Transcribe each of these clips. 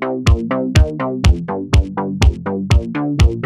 Thank you.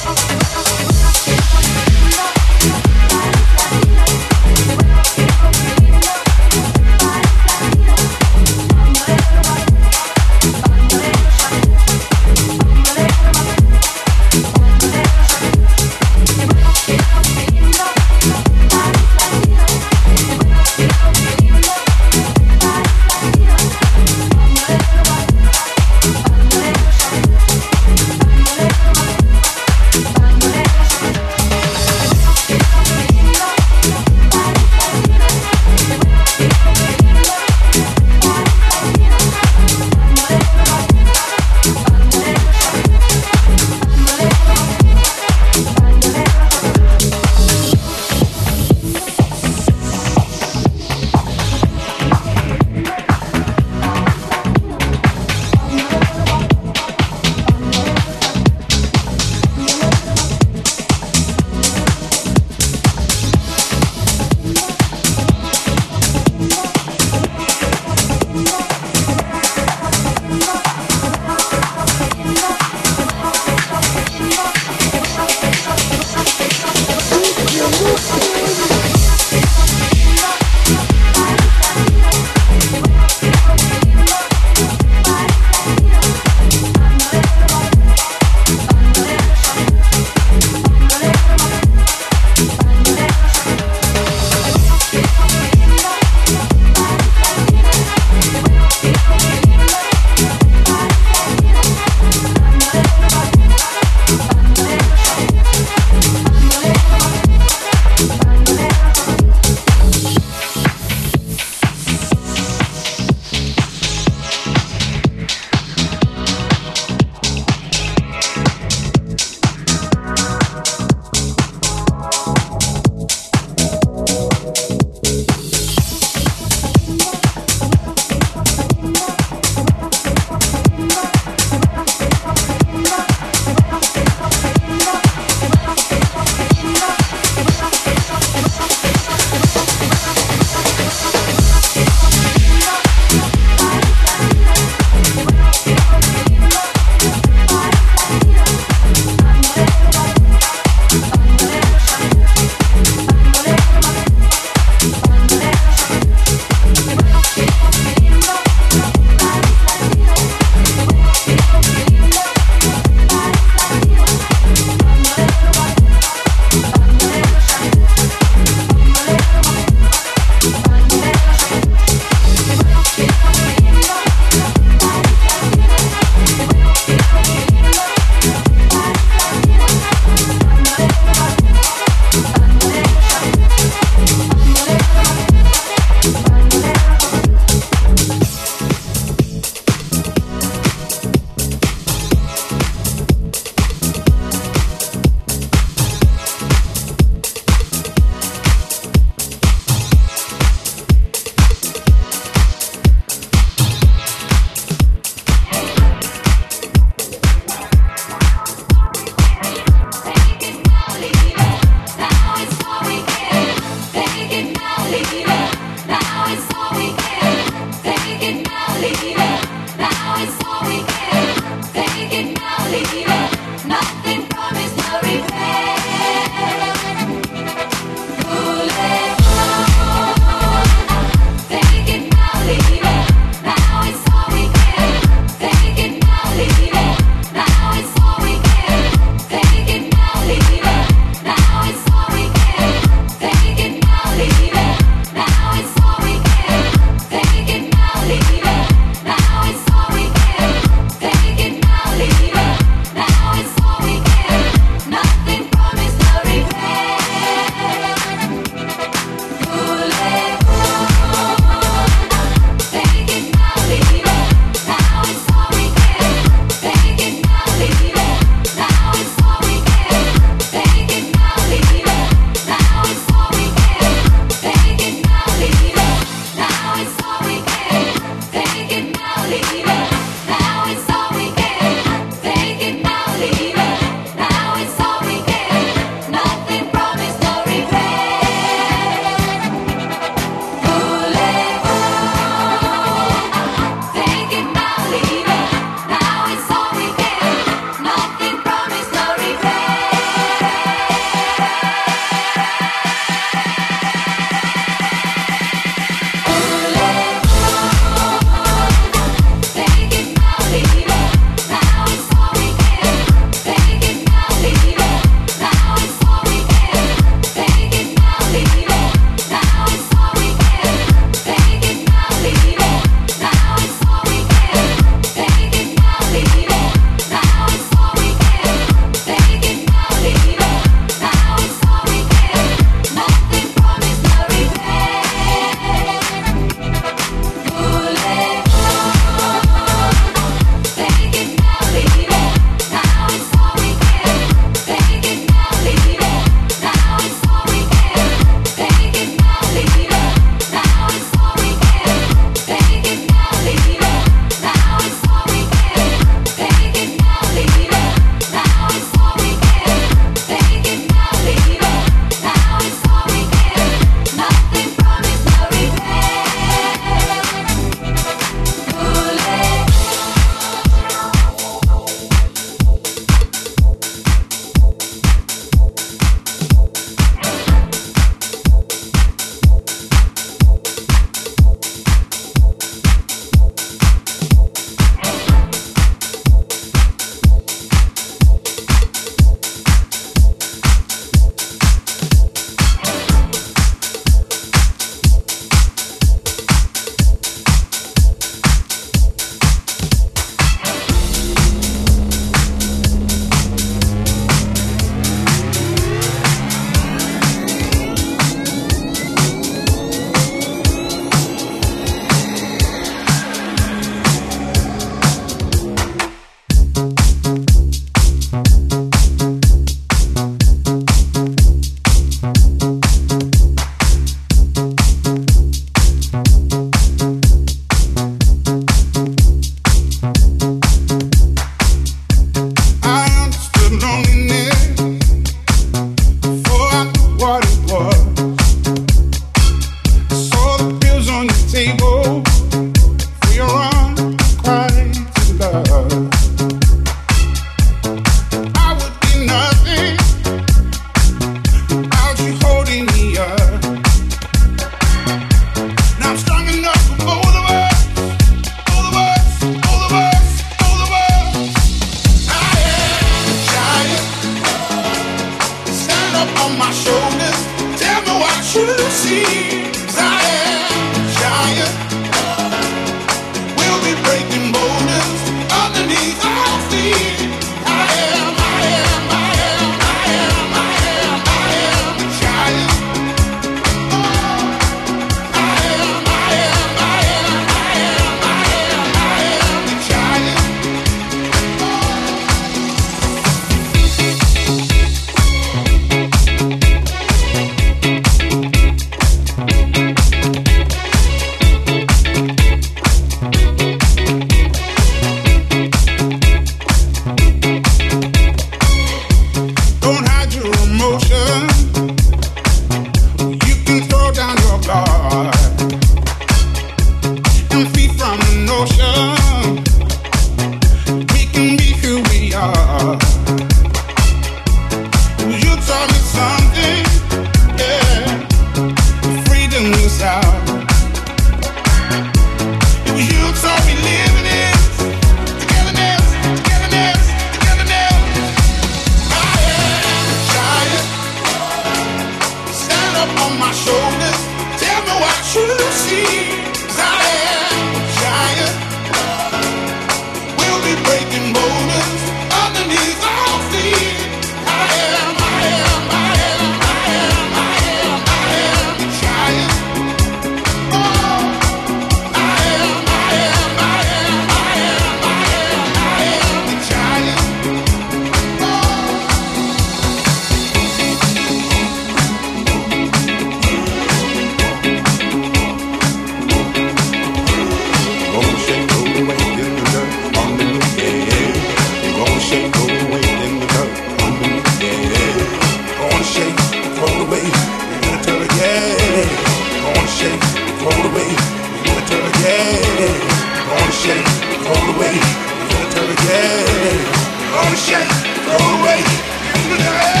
ocean, away in the.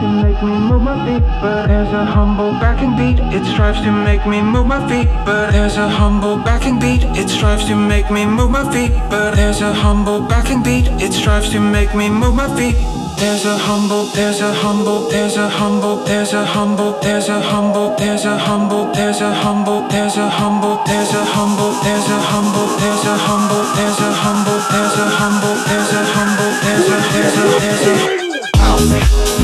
to make me move my feet, but there's a humble backing beat. It strives to make me move my feet, but there's a humble backing beat. It strives to make me move my feet, but there's a humble backing beat. It strives to make me move my feet. There's a humble, there's a humble, there's a humble, there's a humble, there's a humble, there's a humble, there's a humble, there's a humble, there's a humble, there's a humble, there's a humble, there's a humble, there's a humble, there's a humble, there's a there's a there's a house.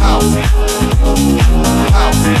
house, house.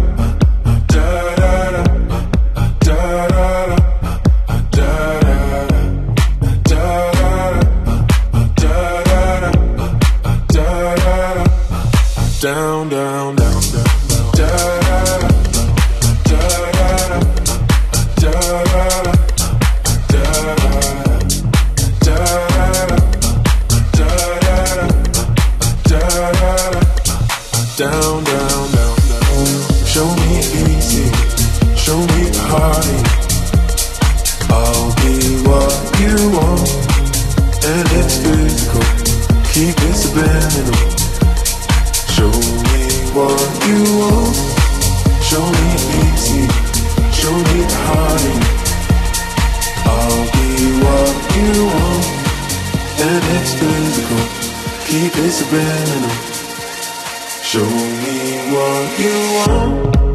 Show me easy, show me party. I'll be what you want, and it's physical. Keep it subliminal. Show me what you want.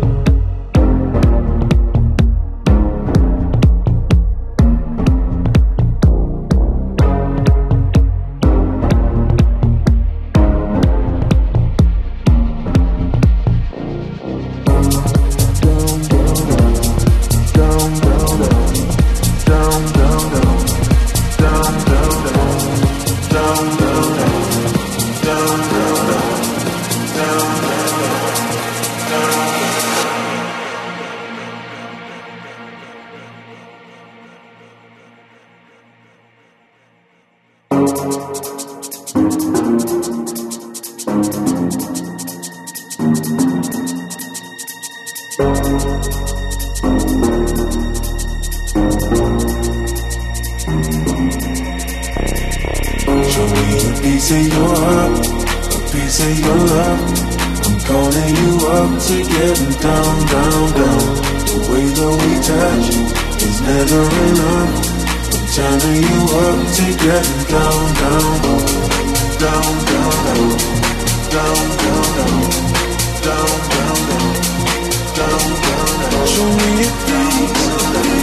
To getting down, down, down, down, down, down, down, down, down, down, down, down, down. Show me a piece,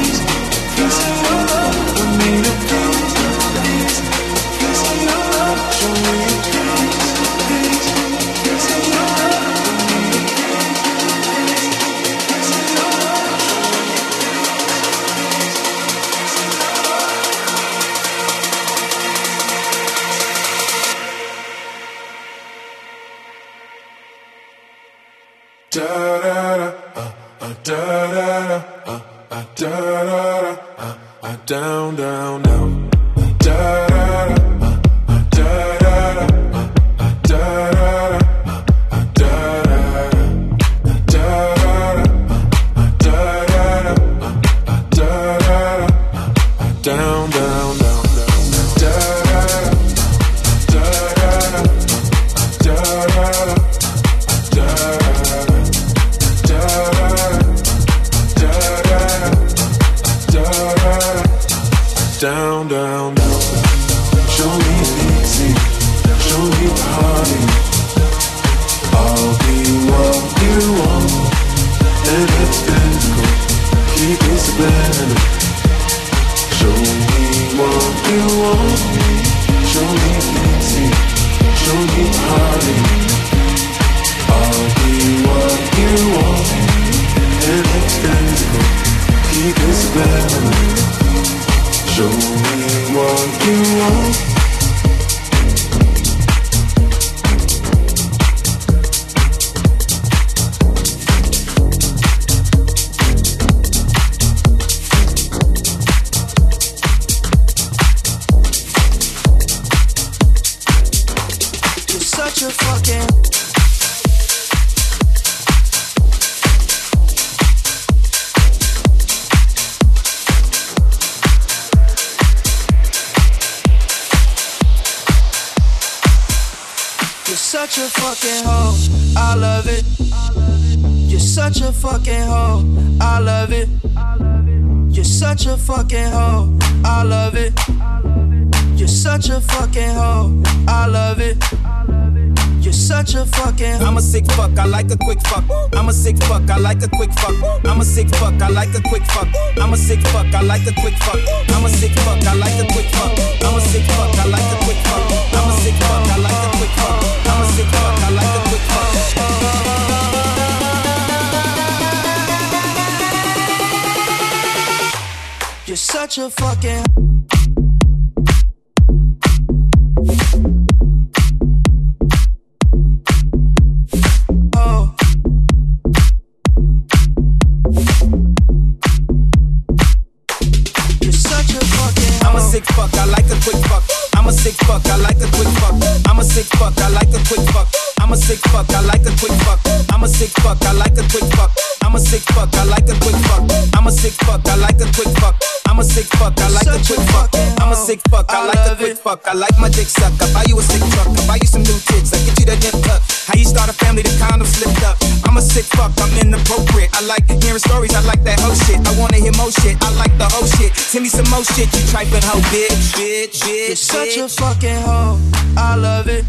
I like hearing stories, I like that whole shit. I wanna hear more shit, I like the whole shit. Send me some more shit, you tripping hoe, bitch, bitch, bitch. You're such a fucking hoe, I love it.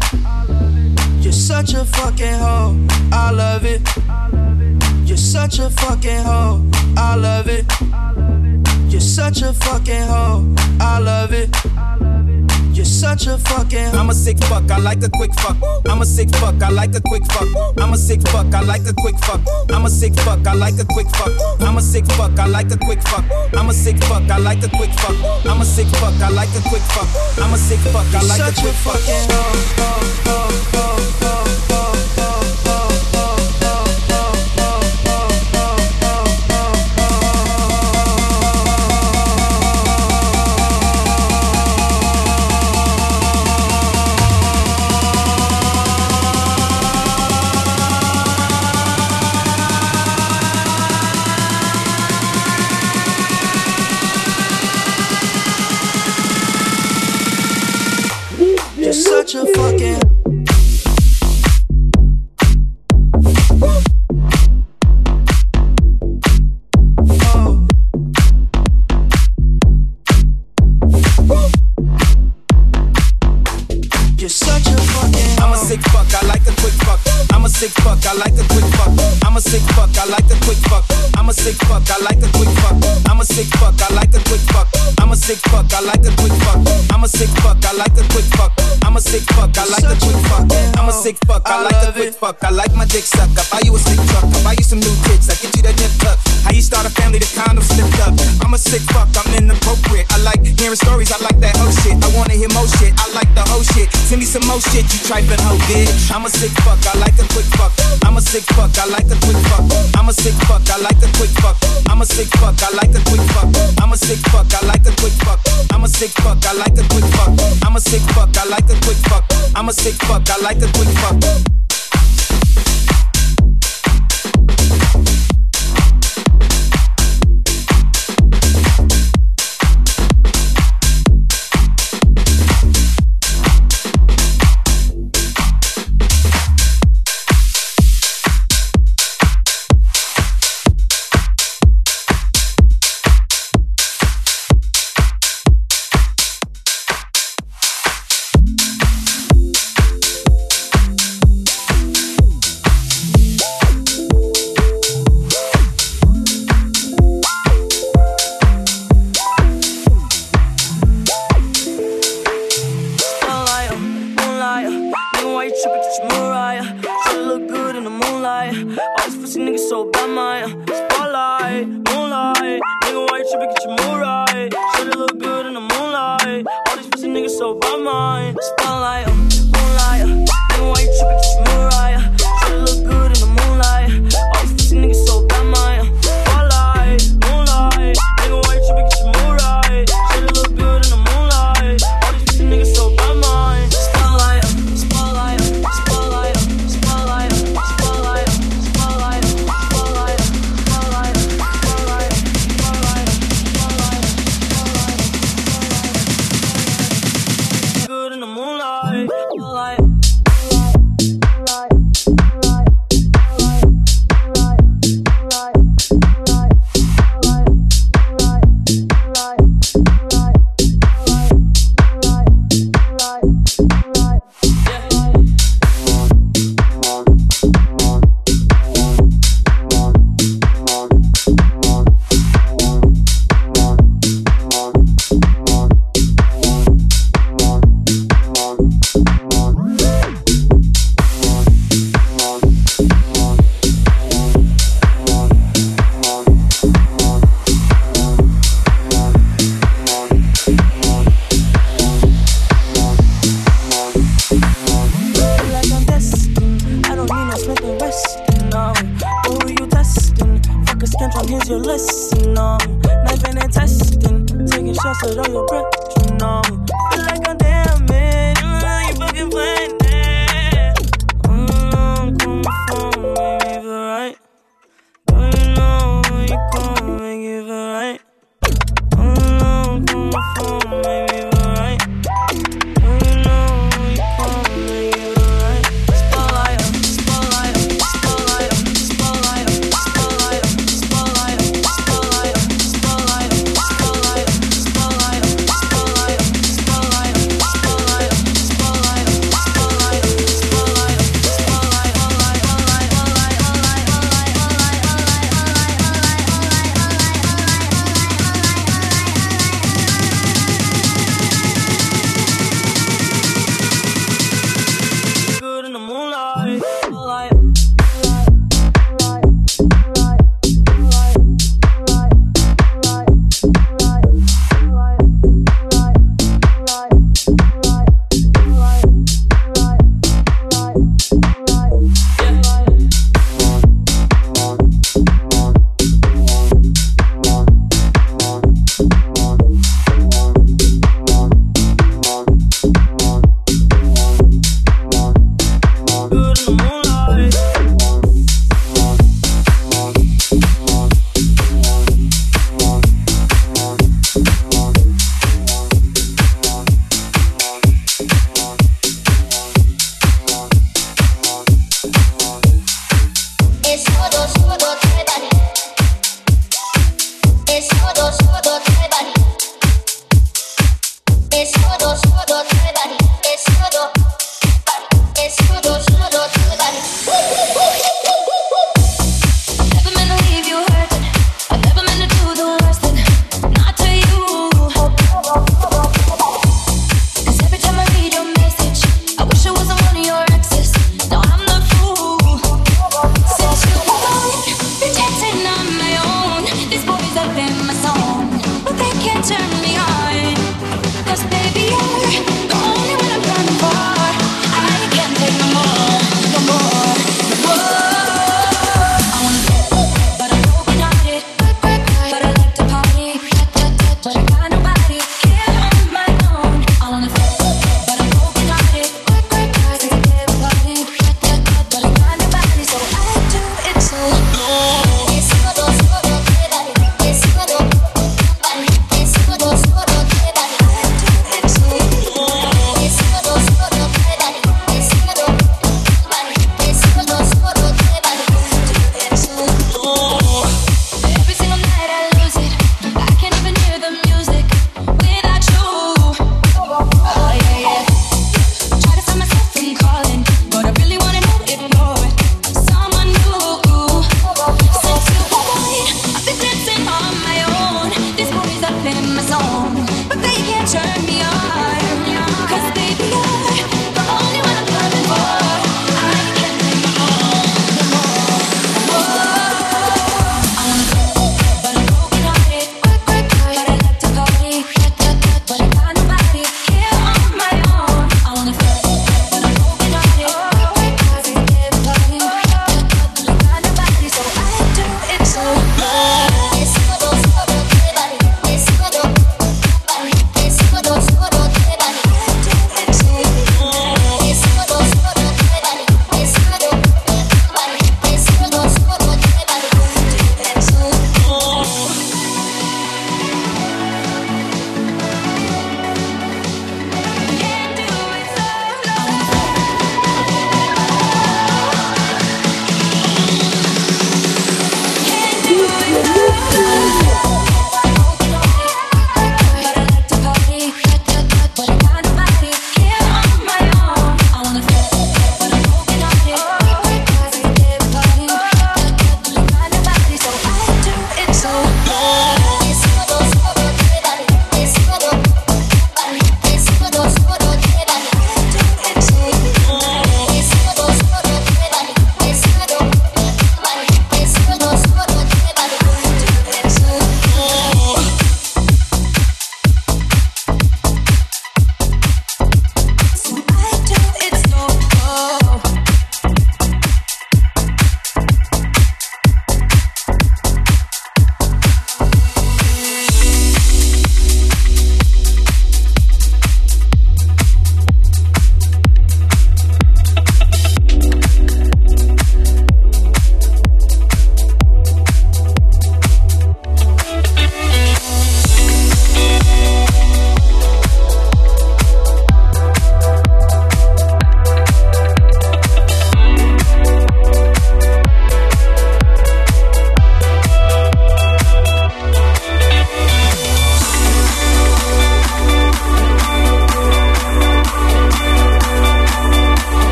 You're such a fucking hoe, I love it. You're such a fucking hoe, I love it. You're such a fucking hoe, I love it. You're such a fucking. I'm a sick fuck. I like a quick fuck. I'm a sick fuck. I like a quick fuck. I'm a sick fuck. I like a quick fuck. I'm a sick fuck. I like a quick fuck. I'm a sick fuck. I like a quick fuck. I'm a sick fuck. I like a quick fuck. I'm a sick fuck. I like a quick fuck. I'm a sick fuck. I like a quick fuck.